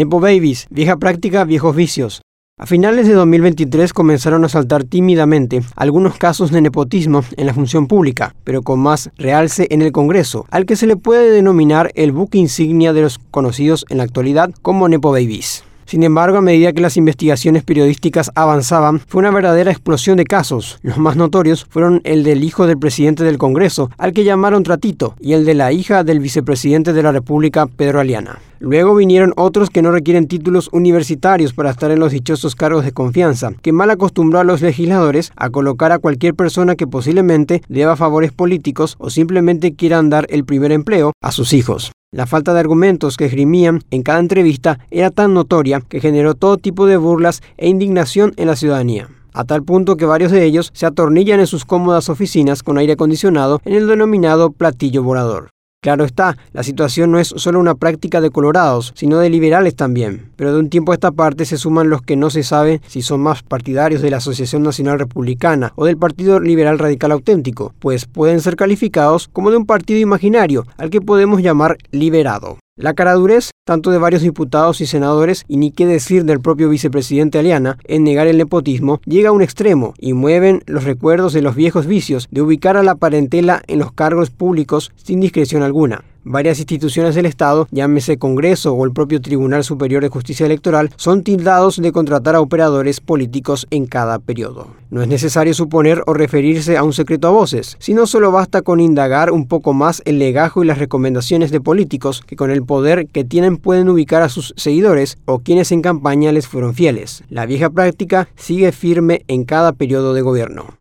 Nepo Babies, vieja práctica, viejos vicios. A finales de 2023 comenzaron a saltar tímidamente algunos casos de nepotismo en la función pública, pero con más realce en el Congreso, al que se le puede denominar el buque insignia de los conocidos en la actualidad como Nepo Babies. Sin embargo, a medida que las investigaciones periodísticas avanzaban, fue una verdadera explosión de casos. Los más notorios fueron el del hijo del presidente del Congreso, al que llamaron Tratito, y el de la hija del vicepresidente de la República, Pedro Aliana. Luego vinieron otros que no requieren títulos universitarios para estar en los dichosos cargos de confianza, que mal acostumbró a los legisladores a colocar a cualquier persona que posiblemente deba favores políticos o simplemente quieran dar el primer empleo a sus hijos. La falta de argumentos que esgrimían en cada entrevista era tan notoria que generó todo tipo de burlas e indignación en la ciudadanía a tal punto que varios de ellos se atornillan en sus cómodas oficinas con aire acondicionado en el denominado platillo volador. Claro está, la situación no es solo una práctica de colorados, sino de liberales también. Pero de un tiempo a esta parte se suman los que no se sabe si son más partidarios de la Asociación Nacional Republicana o del Partido Liberal Radical Auténtico, pues pueden ser calificados como de un partido imaginario, al que podemos llamar liberado. La caradurez, tanto de varios diputados y senadores, y ni qué decir del propio vicepresidente Aliana, en negar el nepotismo, llega a un extremo y mueven los recuerdos de los viejos vicios de ubicar a la parentela en los cargos públicos sin discreción alguna. Varias instituciones del Estado, llámese Congreso o el propio Tribunal Superior de Justicia Electoral, son tildados de contratar a operadores políticos en cada periodo. No es necesario suponer o referirse a un secreto a voces, sino solo basta con indagar un poco más el legajo y las recomendaciones de políticos que con el poder que tienen pueden ubicar a sus seguidores o quienes en campaña les fueron fieles. La vieja práctica sigue firme en cada periodo de gobierno.